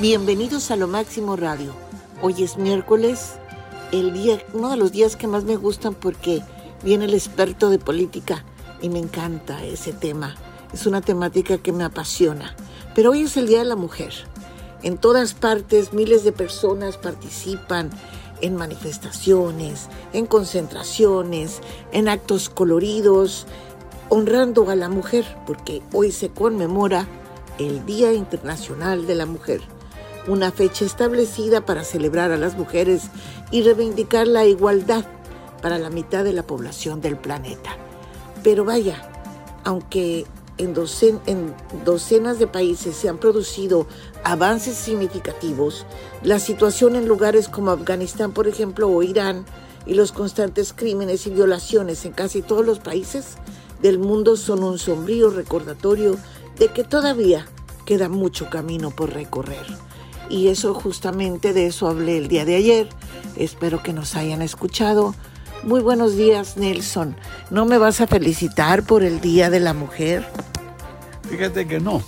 Bienvenidos a Lo Máximo Radio. Hoy es miércoles, el día, uno de los días que más me gustan porque viene el experto de política y me encanta ese tema. Es una temática que me apasiona. Pero hoy es el Día de la Mujer. En todas partes miles de personas participan en manifestaciones, en concentraciones, en actos coloridos, honrando a la mujer, porque hoy se conmemora el Día Internacional de la Mujer una fecha establecida para celebrar a las mujeres y reivindicar la igualdad para la mitad de la población del planeta. Pero vaya, aunque en, docenas de países se han producido avances significativos, la situación en lugares como Afganistán, por ejemplo, o Irán, y los constantes crímenes y violaciones en casi todos los países del mundo son un sombrío recordatorio de que todavía queda mucho camino por recorrer. Y eso justamente de eso hablé el día de ayer. Espero que nos hayan escuchado. Muy buenos días, Nelson. ¿No me vas a felicitar por el Día de la Mujer? Fíjate que no.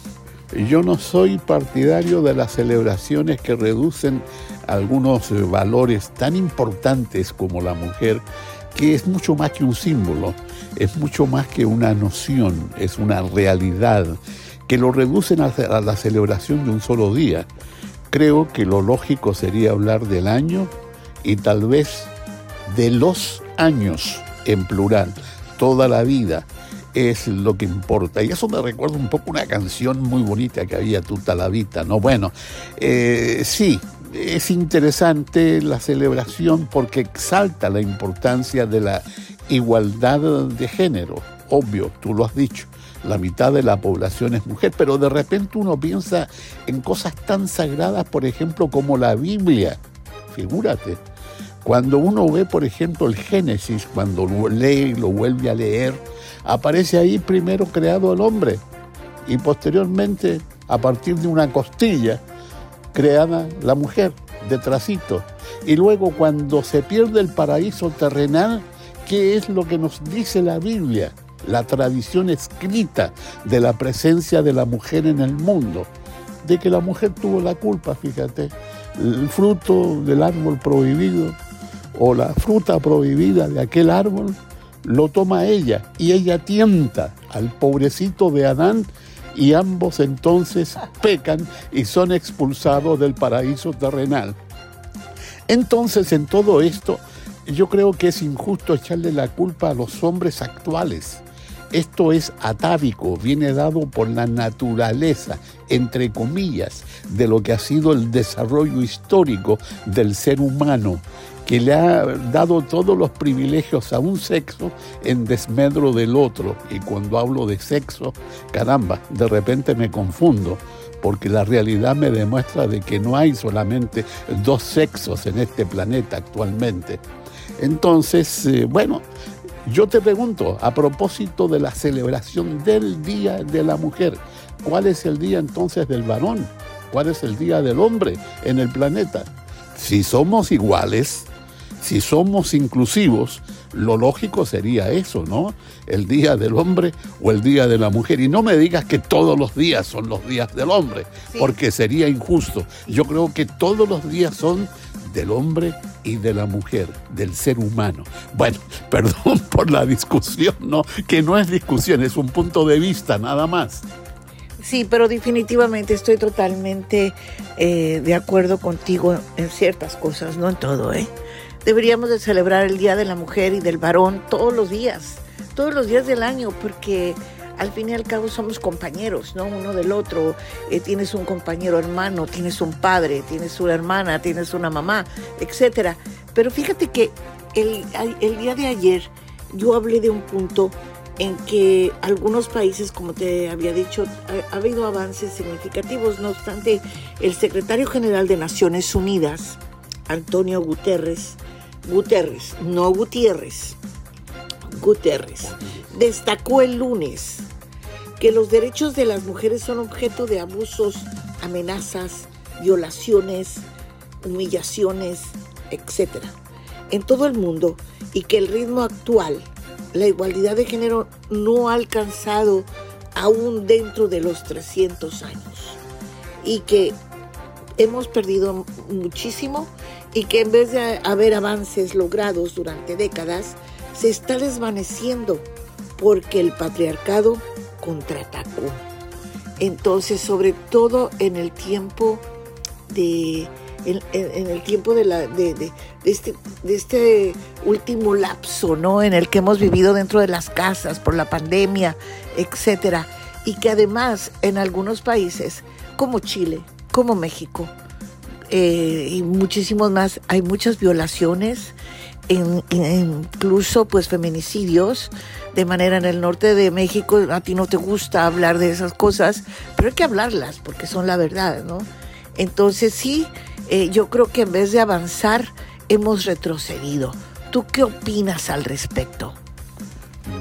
Yo no soy partidario de las celebraciones que reducen algunos valores tan importantes como la mujer, que es mucho más que un símbolo, es mucho más que una noción, es una realidad, que lo reducen a la celebración de un solo día creo que lo lógico sería hablar del año y tal vez de los años en plural, toda la vida es lo que importa. Y eso me recuerda un poco una canción muy bonita que había, Tuta la Vita, ¿no? Bueno, eh, sí, es interesante la celebración porque exalta la importancia de la igualdad de género, obvio, tú lo has dicho la mitad de la población es mujer, pero de repente uno piensa en cosas tan sagradas, por ejemplo, como la Biblia. Figúrate, cuando uno ve, por ejemplo, el Génesis, cuando lee y lo vuelve a leer, aparece ahí primero creado el hombre y posteriormente, a partir de una costilla, creada la mujer, de. Y luego cuando se pierde el paraíso terrenal, ¿qué es lo que nos dice la Biblia? La tradición escrita de la presencia de la mujer en el mundo, de que la mujer tuvo la culpa, fíjate, el fruto del árbol prohibido o la fruta prohibida de aquel árbol, lo toma ella y ella tienta al pobrecito de Adán y ambos entonces pecan y son expulsados del paraíso terrenal. Entonces en todo esto yo creo que es injusto echarle la culpa a los hombres actuales esto es atávico, viene dado por la naturaleza, entre comillas, de lo que ha sido el desarrollo histórico del ser humano, que le ha dado todos los privilegios a un sexo en desmedro del otro. Y cuando hablo de sexo, caramba, de repente me confundo porque la realidad me demuestra de que no hay solamente dos sexos en este planeta actualmente. Entonces, eh, bueno, yo te pregunto, a propósito de la celebración del Día de la Mujer, ¿cuál es el día entonces del varón? ¿Cuál es el día del hombre en el planeta? Si somos iguales, si somos inclusivos, lo lógico sería eso, ¿no? El día del hombre o el día de la mujer. Y no me digas que todos los días son los días del hombre, porque sería injusto. Yo creo que todos los días son del hombre y de la mujer, del ser humano. Bueno, perdón por la discusión, ¿no? Que no es discusión, es un punto de vista nada más. Sí, pero definitivamente estoy totalmente eh, de acuerdo contigo en ciertas cosas, no en todo, ¿eh? Deberíamos de celebrar el Día de la Mujer y del Varón todos los días, todos los días del año, porque al fin y al cabo somos compañeros, ¿no? Uno del otro. Eh, tienes un compañero hermano, tienes un padre, tienes una hermana, tienes una mamá, etcétera. Pero fíjate que el, el día de ayer yo hablé de un punto en que algunos países, como te había dicho, ha, habido avances significativos. No obstante, el secretario general de Naciones Unidas, Antonio Guterres, Guterres, no Gutiérrez, Guterres, destacó el lunes que los derechos de las mujeres son objeto de abusos, amenazas, violaciones, humillaciones, etc. en todo el mundo y que el ritmo actual, la igualdad de género no ha alcanzado aún dentro de los 300 años y que hemos perdido muchísimo y que en vez de haber avances logrados durante décadas, se está desvaneciendo porque el patriarcado contraatacó. Entonces, sobre todo en el tiempo de en, el tiempo de, la, de, este, de este último lapso, ¿no? En el que hemos vivido dentro de las casas por la pandemia, etcétera, y que además en algunos países como Chile, como México eh, y muchísimos más, hay muchas violaciones, incluso pues feminicidios, de manera en el norte de México, a ti no te gusta hablar de esas cosas, pero hay que hablarlas porque son la verdad, ¿no? Entonces sí, eh, yo creo que en vez de avanzar, hemos retrocedido. ¿Tú qué opinas al respecto?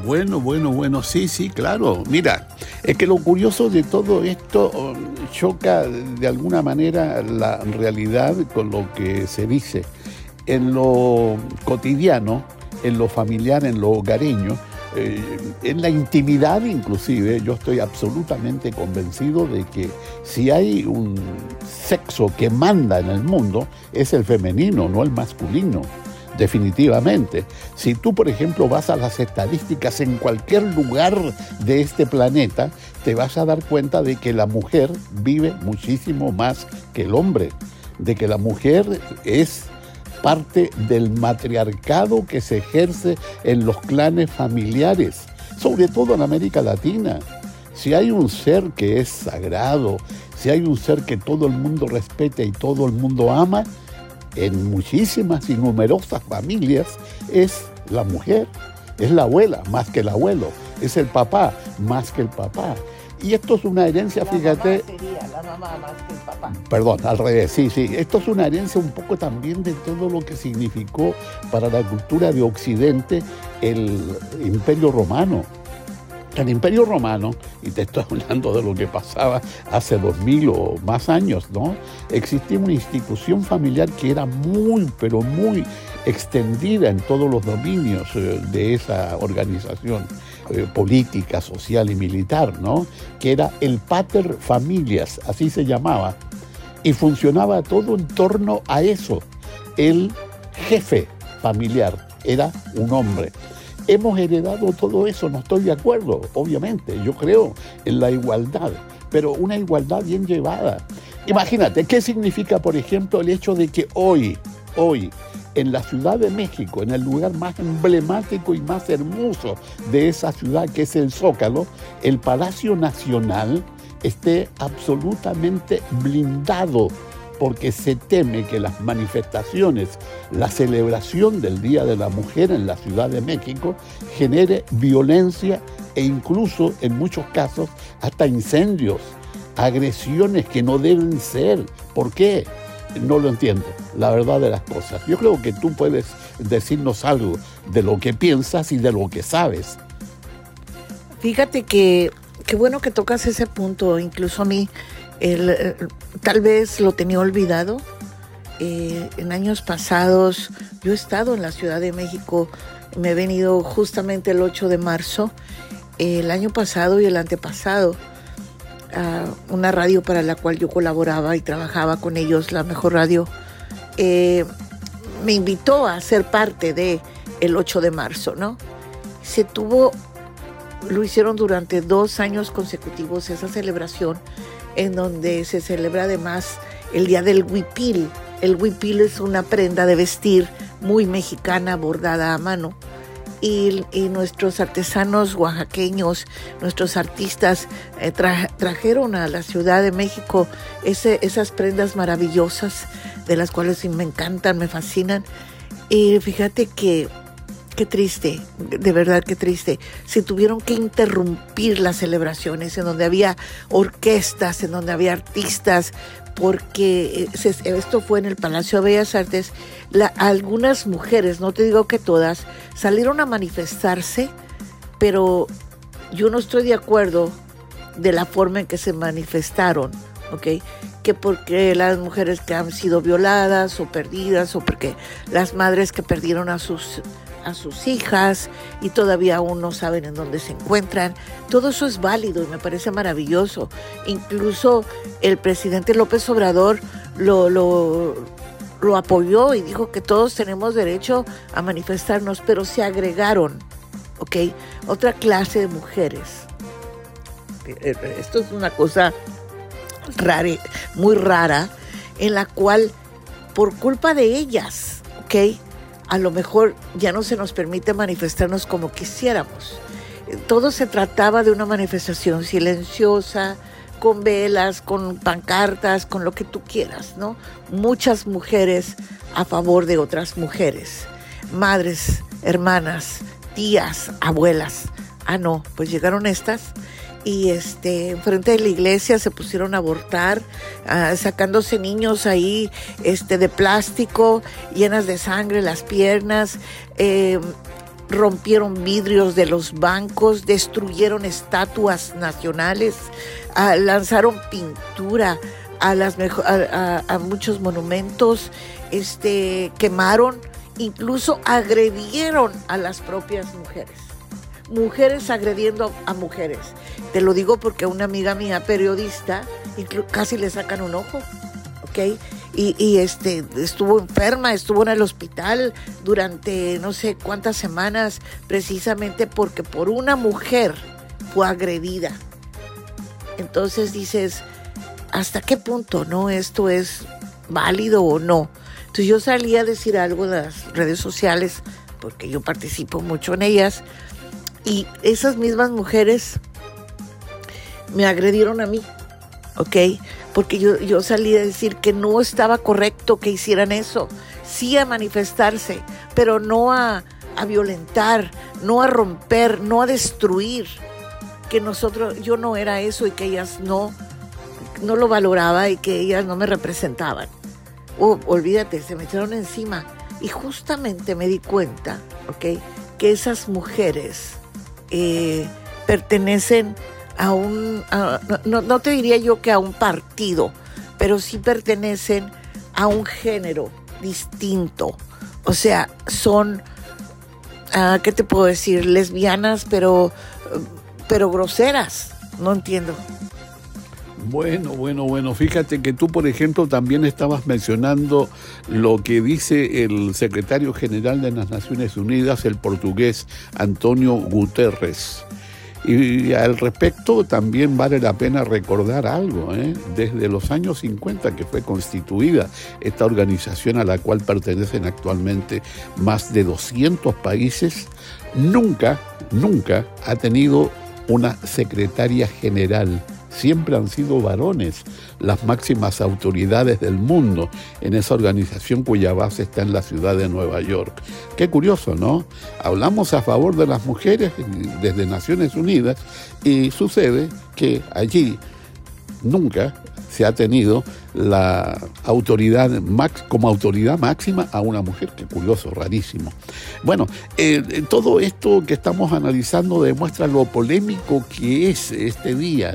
Bueno, bueno, bueno, sí, sí, claro. Mira, es que lo curioso de todo esto um, choca de alguna manera la realidad con lo que se dice. En lo cotidiano, en lo familiar, en lo hogareño, eh, en la intimidad inclusive, yo estoy absolutamente convencido de que si hay un sexo que manda en el mundo, es el femenino, no el masculino definitivamente. Si tú, por ejemplo, vas a las estadísticas en cualquier lugar de este planeta, te vas a dar cuenta de que la mujer vive muchísimo más que el hombre, de que la mujer es parte del matriarcado que se ejerce en los clanes familiares, sobre todo en América Latina. Si hay un ser que es sagrado, si hay un ser que todo el mundo respeta y todo el mundo ama, en muchísimas y numerosas familias es la mujer, es la abuela más que el abuelo, es el papá más que el papá. Y esto es una herencia, fíjate. sería la mamá más que el papá. Perdón, al revés, sí, sí. Esto es una herencia un poco también de todo lo que significó para la cultura de Occidente el Imperio Romano el Imperio Romano, y te estoy hablando de lo que pasaba hace dos mil o más años, ¿no? Existía una institución familiar que era muy, pero muy extendida en todos los dominios eh, de esa organización eh, política, social y militar, ¿no? Que era el pater familias, así se llamaba, y funcionaba todo en torno a eso. El jefe familiar era un hombre hemos heredado todo eso, no estoy de acuerdo, obviamente, yo creo en la igualdad, pero una igualdad bien llevada. Imagínate, ¿qué significa, por ejemplo, el hecho de que hoy, hoy, en la Ciudad de México, en el lugar más emblemático y más hermoso de esa ciudad, que es el Zócalo, el Palacio Nacional esté absolutamente blindado porque se teme que las manifestaciones, la celebración del Día de la Mujer en la Ciudad de México genere violencia e incluso en muchos casos hasta incendios, agresiones que no deben ser. ¿Por qué? No lo entiendo, la verdad de las cosas. Yo creo que tú puedes decirnos algo de lo que piensas y de lo que sabes. Fíjate que qué bueno que tocas ese punto, incluso a mí eh, tal vez lo tenía olvidado. Eh, en años pasados yo he estado en la Ciudad de México, me he venido justamente el 8 de marzo, el año pasado y el antepasado, una radio para la cual yo colaboraba y trabajaba con ellos, la mejor radio, eh, me invitó a ser parte de el 8 de marzo, ¿no? Se tuvo, lo hicieron durante dos años consecutivos esa celebración en donde se celebra además el Día del Huipil. El huipil es una prenda de vestir muy mexicana bordada a mano. Y, nuestros artesanos oaxaqueños, nuestros artistas eh, trajeron a la Ciudad de México esas prendas maravillosas de las cuales me encantan, me fascinan. Y fíjate que qué triste, de verdad qué triste. Se tuvieron que interrumpir las celebraciones en donde había orquestas, en donde había artistas, porque eh, esto fue en el Palacio de Bellas Artes. algunas mujeres, no te digo que todas, salieron a manifestarse, pero yo no estoy de acuerdo de la forma en que se manifestaron, ¿ok? Que porque las mujeres que han sido violadas o perdidas o porque las madres que perdieron a sus sus hijas y todavía aún no saben en dónde se encuentran. Todo eso es válido y me parece maravilloso. Incluso el presidente López Obrador lo, lo, lo apoyó y dijo que todos tenemos derecho a manifestarnos, pero se agregaron, ¿ok? Otra clase de mujeres. Eh, esto es una cosa rara, muy rara, en la cual por culpa de ellas, ¿ok? A lo mejor ya no se nos permite manifestarnos como quisiéramos. Todo se trataba de una manifestación silenciosa, con velas, con pancartas, con lo que tú quieras, ¿no? Muchas mujeres a favor de otras mujeres, madres, hermanas, tías, abuelas. Ah, no, pues llegaron estas y este enfrente de la iglesia se pusieron a abortar ah, sacándose niños ahí este de plástico llenas de sangre las piernas eh, rompieron vidrios de los bancos destruyeron estatuas nacionales ah, lanzaron pintura a las a, muchos monumentos este quemaron incluso agredieron a las propias mujeres mujeres agrediendo a mujeres. Te lo digo porque una amiga mía, periodista, casi le sacan un ojo, ¿ok? Y, este, estuvo enferma, estuvo en el hospital durante no sé cuántas semanas, precisamente porque por una mujer fue agredida. Entonces dices, ¿hasta qué punto no esto es válido o no? Entonces yo salí a decir algo en las redes sociales, porque yo participo mucho en ellas, y esas mismas mujeres me agredieron a mí, ¿ok? Porque yo, yo salí a decir que no estaba correcto que hicieran eso, sí a manifestarse, pero no a, a violentar, no a romper, no a destruir, que nosotros, yo no era eso y que ellas no, no lo valoraba y que ellas no me representaban. Oh, olvídate, se me echaron encima. Y justamente me di cuenta, ¿ok? Que esas mujeres eh, pertenecen a un, no, te diría yo que a un partido, pero sí pertenecen a un género distinto. O sea, son, ah, ¿qué te puedo decir? Lesbianas, pero, pero groseras. No entiendo. Bueno, bueno, bueno. Fíjate que tú, por ejemplo, también estabas mencionando lo que dice el secretario general de las Naciones Unidas, el portugués Antonio Guterres. Y al respecto también vale la pena recordar algo. ¿eh? Desde los años 50 que fue constituida esta organización a la cual pertenecen actualmente más de 200 países, nunca, nunca ha tenido una secretaria general siempre han sido varones las máximas autoridades del mundo en esa organización cuya base está en la ciudad de Nueva York. Qué curioso, ¿no? Hablamos a favor de las mujeres desde Naciones Unidas y sucede que allí nunca se ha tenido la autoridad max, como autoridad máxima a una mujer. Qué curioso, rarísimo. Bueno, eh, eh, todo esto que estamos analizando demuestra lo polémico que es este día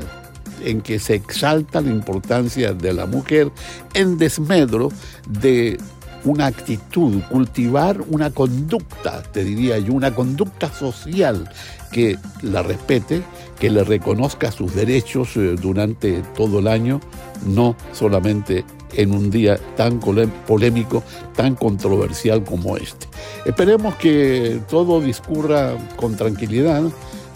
en que se exalta la importancia de la mujer en desmedro de una actitud, cultivar una conducta, te diría yo, una conducta social que la respete, que le reconozca sus derechos eh, durante todo el año, no solamente en un día tan polémico, tan controversial como este. Esperemos que todo discurra con tranquilidad,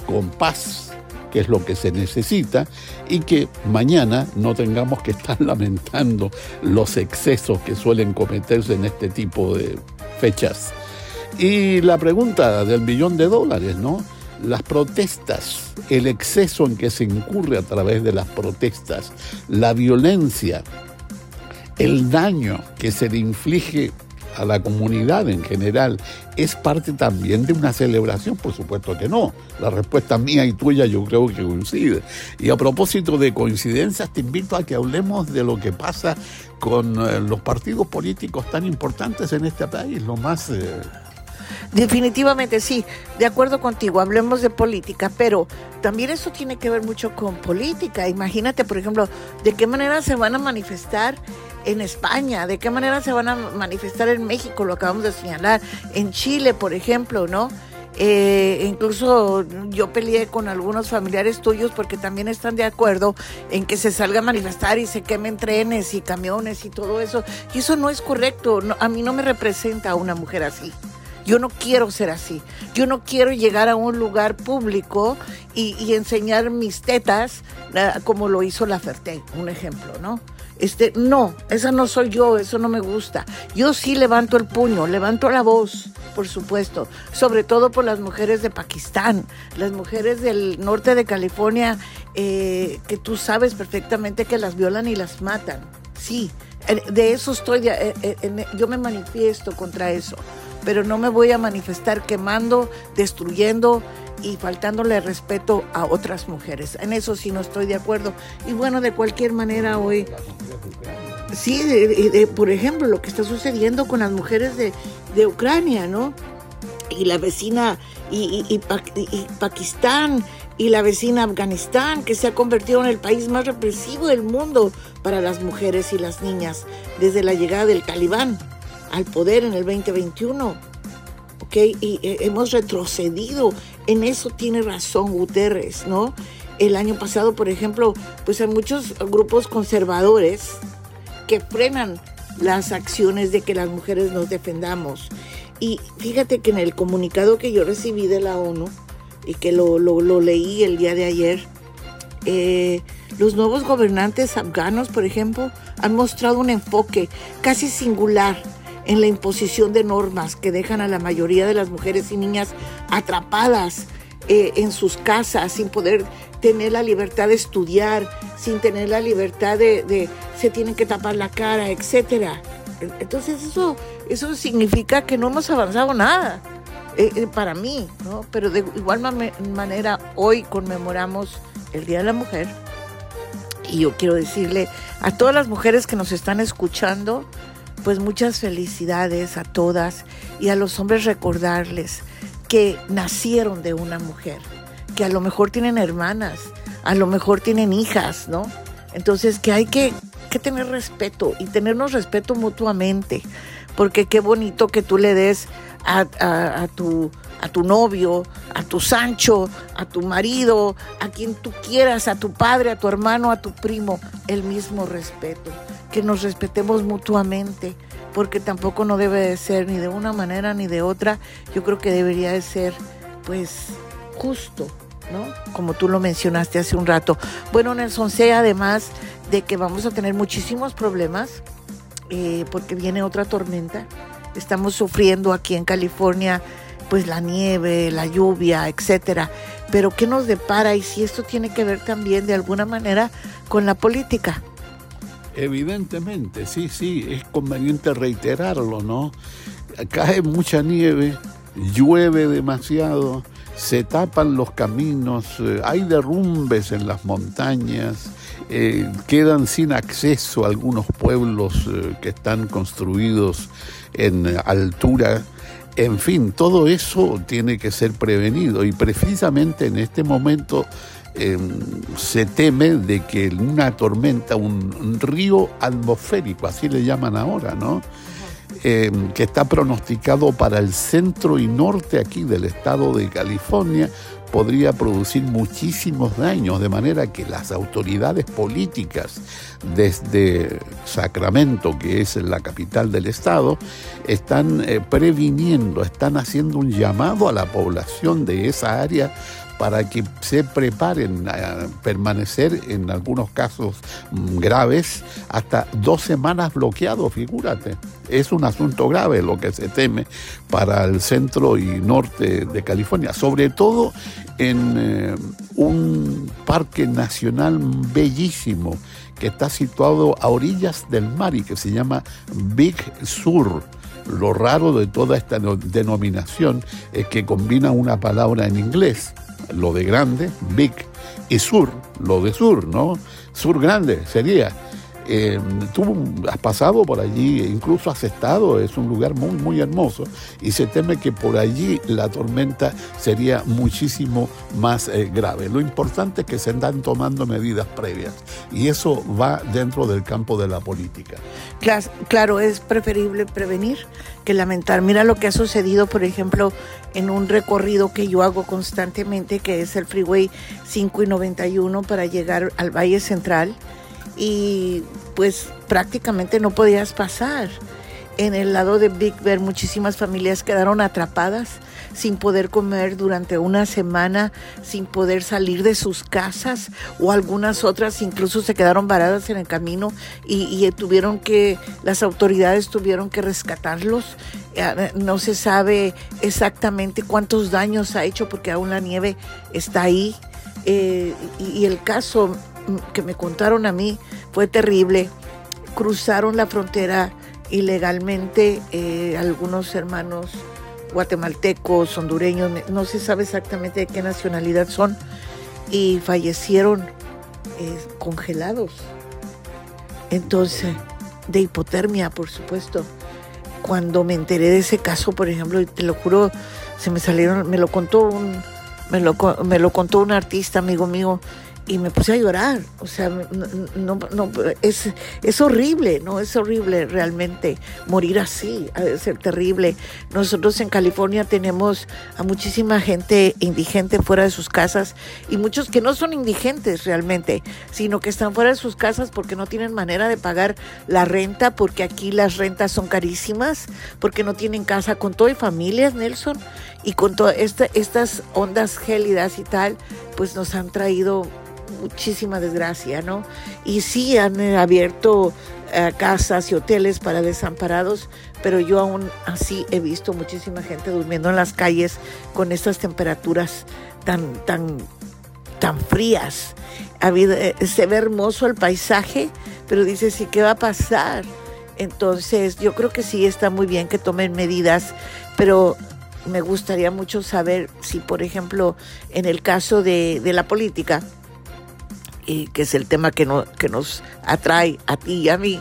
con paz, que es lo que se necesita, y que mañana no tengamos que estar lamentando los excesos que suelen cometerse en este tipo de fechas. Y la pregunta del millón de dólares, ¿no? Las protestas, el exceso en que se incurre a través de las protestas, la violencia, el daño que se le inflige a la comunidad en general es parte también de una celebración? Por supuesto que no. La respuesta mía y tuya yo creo que coincide. Y a propósito de coincidencias, te invito a que hablemos de lo que pasa con eh, los partidos políticos tan importantes en este país, lo más... Eh, definitivamente sí, de acuerdo contigo, hablemos de política, pero también eso tiene que ver mucho con política. Imagínate, por ejemplo, de qué manera se van a manifestar en España, de qué manera se van a manifestar en México, lo acabamos de señalar, en Chile, por ejemplo, ¿no? Eh, incluso yo peleé con algunos familiares tuyos porque también están de acuerdo en que se salga a manifestar y se quemen trenes y camiones y todo eso. Y eso no es correcto. a mí no me representa a una mujer así. Yo no quiero ser así. Yo no quiero llegar a un lugar público y, enseñar mis tetas eh, como lo hizo la Ferté, un ejemplo, ¿no? Este, no, esa no soy yo, eso no me gusta. Yo sí levanto el puño, levanto la voz, por supuesto, sobre todo por las mujeres de Pakistán, las mujeres del norte de California, eh, que tú sabes perfectamente que las violan y las matan. Sí, de eso estoy, eh, eh, yo me manifiesto contra eso, pero no me voy a manifestar quemando, destruyendo y faltándole respeto a otras mujeres. En eso sí no estoy de acuerdo. Y bueno, de cualquier manera hoy... Sí, de, por ejemplo, lo que está sucediendo con las mujeres de, Ucrania, ¿no? Y la vecina y, y, Pakistán y la vecina Afganistán, que se ha convertido en el país más represivo del mundo para las mujeres y las niñas desde la llegada del talibán al poder en el 2021. ¿ok? Y eh, hemos retrocedido. En eso tiene razón Guterres, ¿no? El año pasado, por ejemplo, pues hay muchos grupos conservadores que frenan las acciones de que las mujeres nos defendamos. Y fíjate que en el comunicado que yo recibí de la ONU y que lo, leí el día de ayer, eh, los nuevos gobernantes afganos, por ejemplo, han mostrado un enfoque casi singular en la imposición de normas que dejan a la mayoría de las mujeres y niñas atrapadas eh, en sus casas sin poder tener la libertad de estudiar, sin tener la libertad de, se tienen que tapar la cara, etcétera. Entonces eso, eso significa que no hemos avanzado nada. Eh, eh, para mí, ¿no? Pero de igual manera, hoy conmemoramos el Día de la Mujer y yo quiero decirle a todas las mujeres que nos están escuchando, pues muchas felicidades a todas y a los hombres recordarles que nacieron de una mujer, que a lo mejor tienen hermanas, a lo mejor tienen hijas, ¿no? Entonces que hay que, tener respeto y tenernos respeto mutuamente, porque qué bonito que tú le des a, a, tu, a tu novio, a tu Sancho, a tu marido, a quien tú quieras, a tu padre, a tu hermano, a tu primo, el mismo respeto que nos respetemos mutuamente, porque tampoco no debe de ser ni de una manera ni de otra. Yo creo que debería de ser, pues, justo, ¿no? Como tú lo mencionaste hace un rato. Bueno, Nelson, sé además de que vamos a tener muchísimos problemas, eh, porque viene otra tormenta. Estamos sufriendo aquí en California, pues la nieve, la lluvia, etcétera. Pero ¿qué nos depara? Y si esto tiene que ver también de alguna manera con la política. Evidentemente, sí, sí, es conveniente reiterarlo, ¿no? Cae mucha nieve, llueve demasiado, se tapan los caminos, eh, hay derrumbes en las montañas, eh, quedan sin acceso algunos pueblos eh, que están construidos en altura. En fin, todo eso tiene que ser prevenido y precisamente en este momento Em, se teme de que una tormenta, un, río atmosférico, así le llaman ahora, ¿no? Em, que está pronosticado para el centro y norte aquí del estado de California, podría producir muchísimos daños, de manera que las autoridades políticas desde Sacramento, que es la capital del estado, están eh, previniendo, están haciendo un llamado a la población de esa área para que se preparen a permanecer en algunos casos graves hasta dos semanas bloqueados, figúrate. Es un asunto grave lo que se teme para el centro y norte de California, sobre todo en eh, un parque nacional bellísimo que está situado a orillas del mar y que se llama Big Sur. Lo raro de toda esta denominación es que combina una palabra en inglés, lo de grande, big, y sur, lo de sur, ¿no? Sur grande sería. Eh, tú has pasado por allí, incluso has estado, es un lugar muy, muy hermoso y se teme que por allí la tormenta sería muchísimo más eh, grave. Lo importante es que se están tomando medidas previas y eso va dentro del campo de la política. Claro, es preferible prevenir que lamentar. Mira lo que ha sucedido, por ejemplo, en un recorrido que yo hago constantemente, que es el Freeway 5 y 91 para llegar al Valle Central y pues prácticamente no podías pasar. En el lado de Big Bear muchísimas familias quedaron atrapadas sin poder comer durante una semana, sin poder salir de sus casas o algunas otras incluso se quedaron varadas en el camino y, tuvieron que, las autoridades tuvieron que rescatarlos. Eh, no se sabe exactamente cuántos daños ha hecho porque aún la nieve está ahí. Eh, y el caso que me contaron a mí fue terrible. Cruzaron la frontera ilegalmente eh, algunos hermanos guatemaltecos, hondureños, no se sabe exactamente de qué nacionalidad son, y fallecieron eh, congelados. Entonces, de hipotermia, por supuesto. Cuando me enteré de ese caso, por ejemplo, te lo juro, se me salieron, me lo contó un, me lo, me lo contó un artista amigo mío y me puse a llorar. O sea, no, no, es, es horrible, ¿no? Es horrible realmente morir así, ha ser terrible. Nosotros en California tenemos a muchísima gente indigente fuera de sus casas y muchos que no son indigentes realmente, sino que están fuera de sus casas porque no tienen manera de pagar la renta, porque aquí las rentas son carísimas, porque no tienen casa con todo y familias, Nelson, y con todas estas ondas gélidas y tal, pues nos han traído muchísima desgracia, ¿no? Y sí han eh, abierto eh, casas y hoteles para desamparados, pero yo aún así he visto muchísima gente durmiendo en las calles con estas temperaturas tan, tan, tan frías. Ha habido, eh, se ve hermoso el paisaje, pero dice, sí, ¿qué va a pasar? Entonces, yo creo que sí está muy bien que tomen medidas, pero me gustaría mucho saber si, por ejemplo, en el caso de, de la política, que es el tema que, no, que nos atrae a ti y a mí,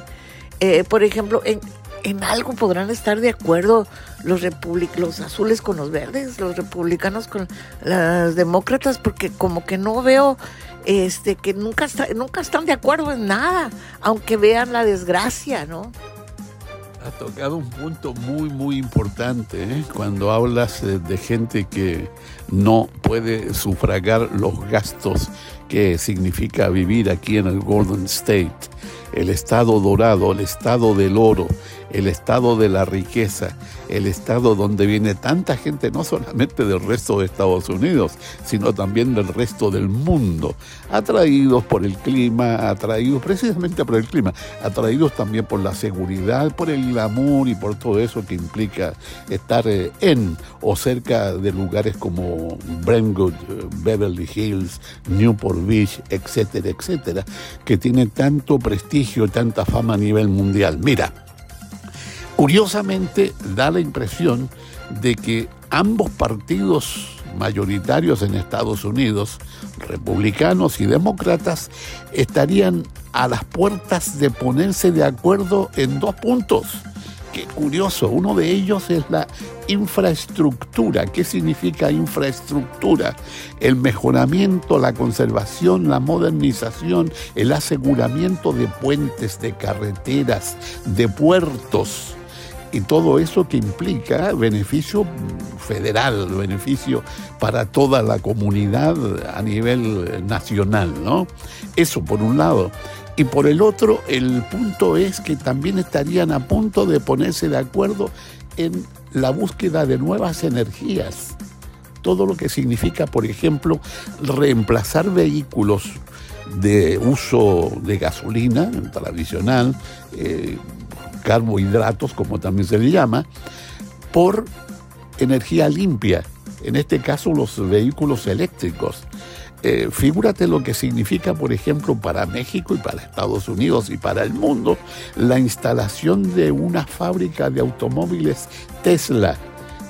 eh, por ejemplo, en, en algo podrán estar de acuerdo los, los azules con los verdes, los republicanos con las demócratas, porque como que no veo este que nunca, nunca están de acuerdo en nada, aunque vean la desgracia, ¿no? Ha tocado un punto muy, muy importante ¿eh? cuando hablas de gente que no puede sufragar los gastos que significa vivir aquí en el Golden State, el estado dorado, el estado del oro, el estado de la riqueza, el estado donde viene tanta gente, no solamente del resto de Estados Unidos, sino también del resto del mundo, atraídos por el clima, atraídos precisamente por el clima, atraídos también por la seguridad, por el glamour y por todo eso que implica estar eh, en o cerca de lugares como Brentwood, eh, Beverly Hills, Newport Beach, etcétera, etcétera, que tienen tanto prestigio, tanta fama a nivel mundial. Mira, Curiosamente, da la impresión de que ambos partidos mayoritarios en Estados Unidos, republicanos y demócratas, estarían a las puertas de ponerse de acuerdo en dos puntos. Qué curioso, uno de ellos es la infraestructura. ¿Qué significa infraestructura? El mejoramiento, la conservación, la modernización, el aseguramiento de puentes, de carreteras, de puertos y todo eso que implica beneficio federal, beneficio para toda la comunidad a nivel nacional, ¿no? Eso por un lado. Y por el otro, el punto es que también estarían a punto de ponerse de acuerdo en la búsqueda de nuevas energías. Todo lo que significa, por ejemplo, reemplazar vehículos de uso de gasolina tradicional, eh, carbohidratos, como también se le llama, por energía limpia, en este caso los vehículos eléctricos. Eh, figúrate lo que significa, por ejemplo, para México y para Estados Unidos y para el mundo la instalación de una fábrica de automóviles Tesla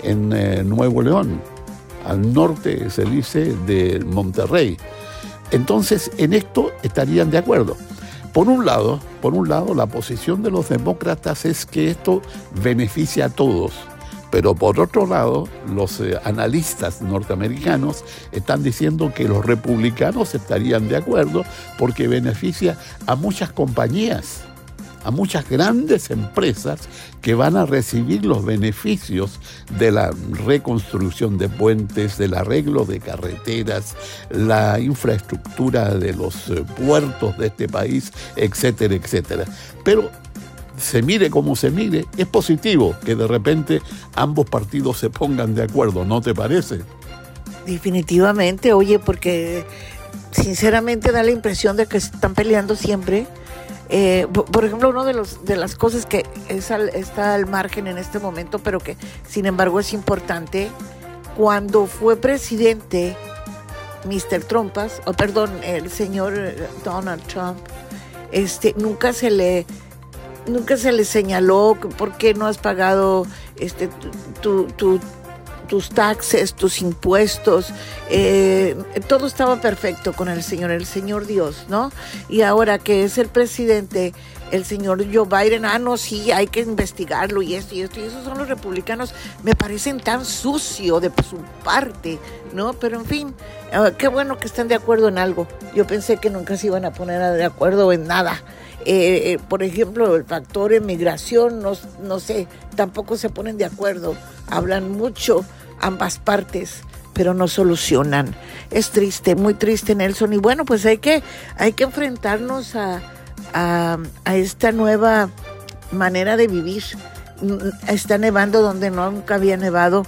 en eh, Nuevo León, al norte, se dice, de Monterrey. Entonces, en esto estarían de acuerdo. Por un lado, por un lado, la posición de los demócratas es que esto beneficia a todos. Pero por otro lado, los eh, analistas norteamericanos están diciendo que los republicanos estarían de acuerdo porque beneficia a muchas compañías a muchas grandes empresas que van a recibir los beneficios de la reconstrucción de puentes, del arreglo de carreteras, la infraestructura de los eh, puertos de este país, etcétera, etcétera. Pero se mire como se mire, es positivo que de repente ambos partidos se pongan de acuerdo, ¿no te parece? Definitivamente, oye, porque sinceramente da la impresión de que están peleando siempre eh, por ejemplo, una de, los, de las cosas que está al margen en este momento, pero que sin embargo es importante, cuando fue presidente Mr. Trumpas, o perdón, el señor Donald Trump, este, nunca se le nunca se le señaló por qué no has pagado este tu, tu, tus taxes, tus impuestos, eh, todo estaba perfecto con el Señor, el Señor Dios, ¿no? Y ahora que es el presidente, el señor Joe Biden, ah, no, sí, hay que investigarlo y esto y esto, y esos son los republicanos, me parecen tan sucio de su parte, ¿no? Pero en fin, ah, qué bueno que estén de acuerdo en algo. Yo pensé que nunca se iban a poner de acuerdo en nada. Eh, eh, por ejemplo, el factor emigración, no, no sé, tampoco se ponen de acuerdo, hablan mucho ambas partes pero no solucionan. Es triste, muy triste, Nelson. Y bueno, pues hay que, hay que enfrentarnos a, a, esta nueva manera de vivir. Está nevando donde nunca había nevado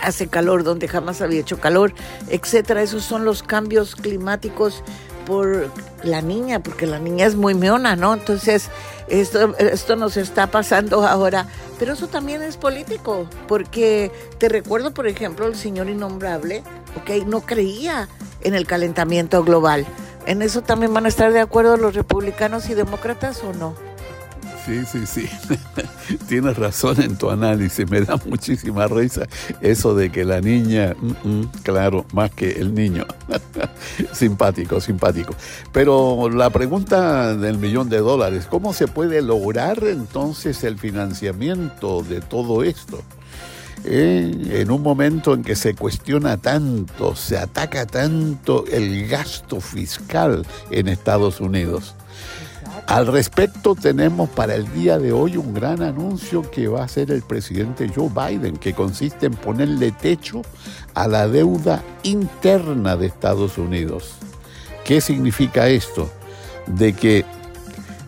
hace calor donde jamás había hecho calor, etcétera. Esos son los cambios climáticos por la niña, porque la niña es muy meona, ¿no? Entonces, esto, esto nos está pasando ahora. Pero eso también es político, porque te recuerdo, por ejemplo, el señor innombrable, ¿ok? No creía en el calentamiento global. ¿En eso también van a estar de acuerdo los republicanos y demócratas o no? Sí, sí, sí. Tienes razón en tu análisis. Me da muchísima risa eso de que la niña, mm, mm, claro, más que el niño. simpático, simpático. Pero la pregunta del millón de dólares, ¿cómo se puede lograr entonces el financiamiento de todo esto? Eh, en un momento en que se cuestiona tanto, se ataca tanto el gasto fiscal en Estados Unidos. Al respecto tenemos para el día de hoy un gran anuncio que va a hacer el presidente Joe Biden, que consiste en ponerle techo a la deuda interna de Estados Unidos. ¿Qué significa esto? De que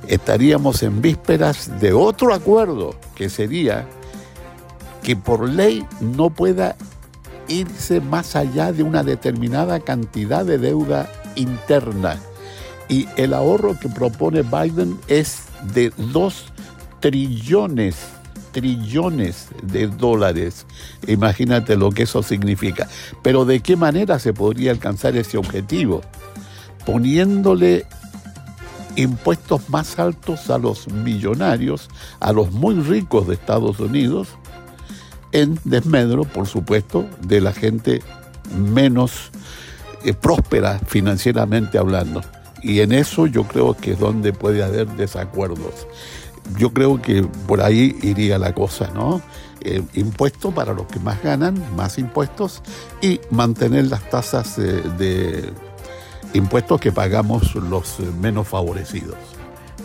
estaríamos en vísperas de otro acuerdo, que sería que por ley no pueda irse más allá de una determinada cantidad de deuda interna y el ahorro que propone Biden es de 2 trillones, trillones de dólares. Imagínate lo que eso significa. Pero ¿de qué manera se podría alcanzar ese objetivo? Poniéndole impuestos más altos a los millonarios, a los muy ricos de Estados Unidos, en desmedro, por supuesto, de la gente menos eh, próspera financieramente hablando. Y en eso yo creo que es donde puede haber desacuerdos. Yo creo que por ahí iría la cosa, ¿no? Eh, impuestos para los que más ganan, más impuestos, y mantener las tasas de impuestos que pagamos los menos favorecidos.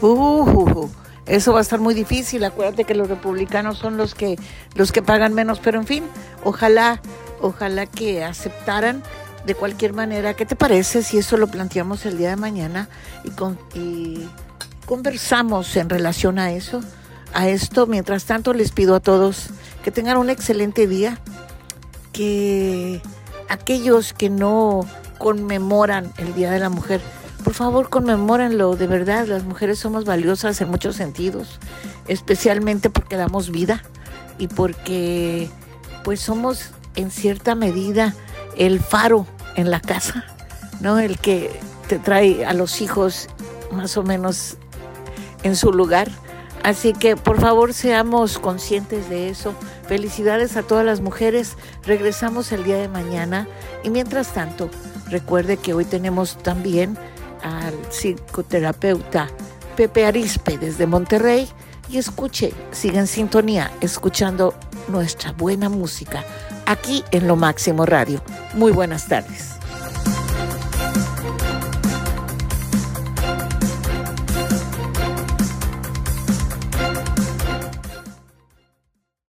Uh, eso va a estar muy difícil. Acuérdate que los republicanos son los que los que pagan menos, pero en fin, ojalá, ojalá que aceptaran de cualquier manera, ¿qué te parece si eso lo planteamos el día de mañana y, con, conversamos en relación a eso? A esto, mientras tanto, les pido a todos que tengan un excelente día, que aquellos que no conmemoran el Día de la Mujer, por favor conmemórenlo, de verdad, las mujeres somos valiosas en muchos sentidos, especialmente porque damos vida y porque pues somos en cierta medida el faro en la casa, ¿no? El que te trae a los hijos más o menos en su lugar. Así que por favor seamos conscientes de eso. Felicidades a todas las mujeres. Regresamos el día de mañana. Y mientras tanto, recuerde que hoy tenemos también al psicoterapeuta Pepe Arispe desde Monterrey y escuche, siga en sintonía, escuchando nuestra buena música aquí en Lo Máximo Radio. Muy buenas tardes.